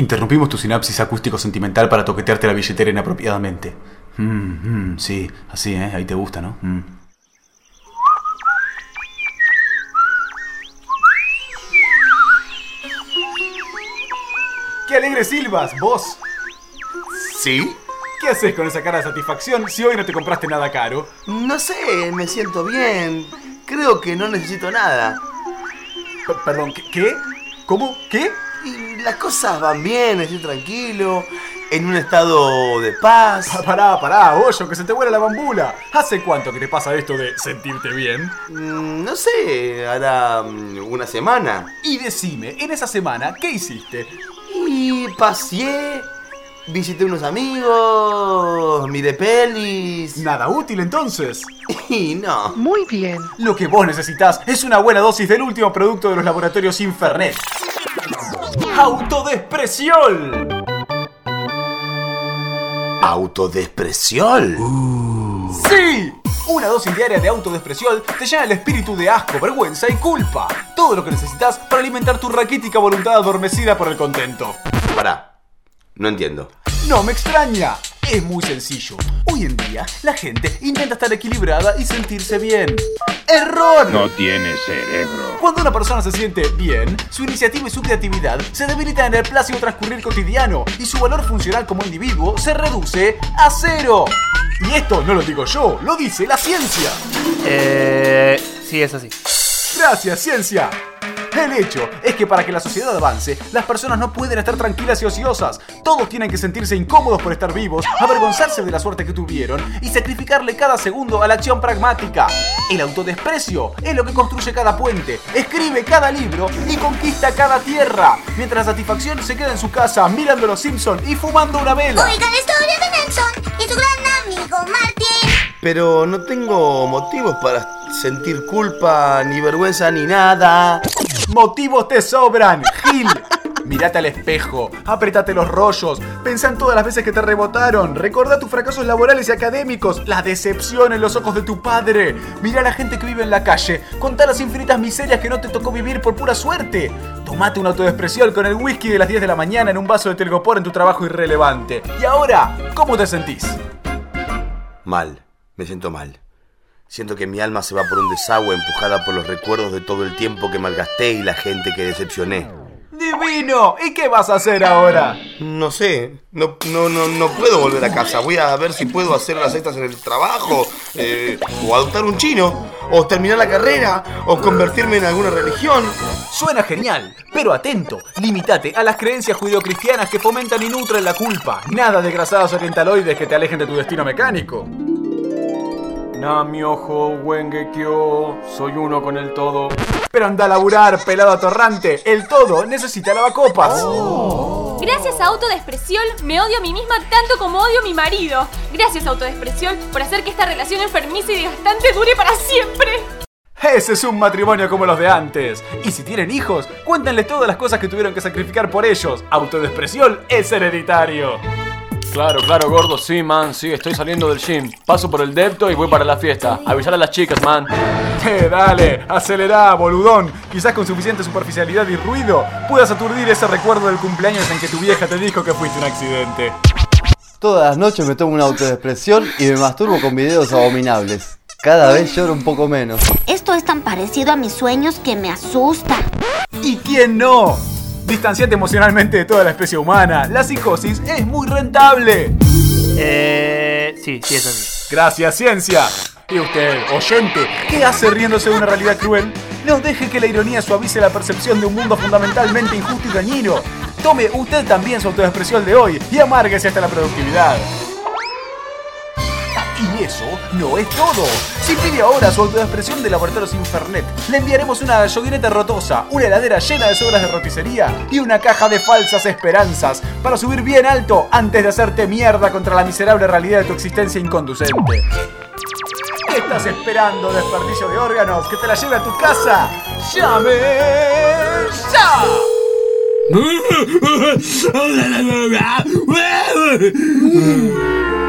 Interrumpimos tu sinapsis acústico-sentimental para toquetearte la billetera inapropiadamente. Mm, mm, sí, así, ¿eh? Ahí te gusta, ¿no? Mm. ¡Qué alegre silbas, vos! ¿Sí? ¿Qué haces con esa cara de satisfacción si hoy no te compraste nada caro? No sé, me siento bien. Creo que no necesito nada. P- perdón, ¿qué? ¿qué? ¿Cómo? ¿Qué? Y las cosas van bien, estoy tranquilo, en un estado de paz. Pa- Pará, pará, Hoyo, que se te vuela la bambula. ¿Hace cuánto que te pasa esto de sentirte bien? Mm, No sé, hará mm, una semana. Y decime, en esa semana, ¿qué hiciste? Y paseé, visité unos amigos, miré pelis. Nada útil entonces. Y no. Muy bien. Lo que vos necesitas es una buena dosis del último producto de los laboratorios Infernet. ¡Autodespresiol! ¿Autodespresiol? ¡Sí! Una dosis diaria de autodespresiol te llena el espíritu de asco, vergüenza y culpa. Todo lo que necesitas para alimentar tu raquítica voluntad adormecida por el contento. Pará, no entiendo. No me extraña. Es muy sencillo. Hoy en día, la gente intenta estar equilibrada y sentirse bien. ¡Error! No tiene cerebro. Cuando una persona se siente bien, su iniciativa y su creatividad se debilitan en el plácido transcurrir cotidiano y su valor funcional como individuo se reduce a cero. Y esto no lo digo yo, lo dice la ciencia. Eh. Sí, es así. Gracias, ciencia. El hecho es que para que la sociedad avance, las personas no pueden estar tranquilas y ociosas. Todos tienen que sentirse incómodos por estar vivos, avergonzarse de la suerte que tuvieron y sacrificarle cada segundo a la acción pragmática. El autodesprecio es lo que construye cada puente, escribe cada libro y conquista cada tierra, mientras la satisfacción se queda en su casa mirando los Simpson y fumando una vela. Oiga la historia de Nelson y su gran amigo Martín. Pero no tengo motivos para sentir culpa, ni vergüenza, ni nada. Motivos te sobran, Gil. Mirate al espejo, apretate los rollos, pensá en todas las veces que te rebotaron, recordá tus fracasos laborales y académicos, la decepción en los ojos de tu padre, mirá a la gente que vive en la calle, contá las infinitas miserias que no te tocó vivir por pura suerte. Tomate una autodespresión con el whisky de las 10 de la mañana en un vaso de telgopor en tu trabajo irrelevante. Y ahora, ¿cómo te sentís? Mal, me siento mal. Siento que mi alma se va por un desagüe empujada por los recuerdos de todo el tiempo que malgasté y la gente que decepcioné. ¡Divino! ¿Y qué vas a hacer ahora? No sé, no, no, no, no puedo volver a casa. Voy a ver si puedo hacer las cestas en el trabajo, eh, o adoptar un chino, o terminar la carrera, o convertirme en alguna religión. Suena genial, pero atento, limitate a las creencias judeocristianas que fomentan y nutren la culpa. Nada de grasadas orientaloides que te alejen de tu destino mecánico. Namiojo, Wengekyo, soy uno con el todo. Pero anda a laburar, pelado atorrante. El todo necesita lavacopas. Gracias a Autodespresión me odio a mí misma tanto como odio a mi marido. Gracias Autodespresión por hacer que esta relación enfermiza y desgastante dure para siempre. Ese es un matrimonio como los de antes. Y si tienen hijos, cuéntenles todas las cosas que tuvieron que sacrificar por ellos. Autodespresión es hereditario. Claro, claro, gordo, sí, man, sí, estoy saliendo del gym. Paso por el depto y voy para la fiesta. Avisar a las chicas, man. Eh, dale, acelerá, boludón. Quizás con suficiente superficialidad y ruido puedas aturdir ese recuerdo del cumpleaños en que tu vieja te dijo que fuiste un accidente. Todas las noches me tomo una autodepresión y me masturbo con videos abominables. Cada vez lloro un poco menos. Esto es tan parecido a mis sueños que me asusta. ¿Y quién no? Distanciate emocionalmente de toda la especie humana. La psicosis es muy rentable. Eh. Sí, sí, es así. Gracias, ciencia. Y usted, oyente, ¿qué hace riéndose de una realidad cruel? No deje que la ironía suavice la percepción de un mundo fundamentalmente injusto y dañino. Tome usted también su autoexpresión de hoy y amárguese hasta la productividad. Y eso no es todo. Si pide ahora su autoexpresión de Laboratorios Infernet, le enviaremos una yoguineta rotosa, una heladera llena de sobras de roticería y una caja de falsas esperanzas para subir bien alto antes de hacerte mierda contra la miserable realidad de tu existencia inconducente. ¿Qué estás esperando, desperdicio de órganos? ¡Que te la lleve a tu casa! ¡Llame ya!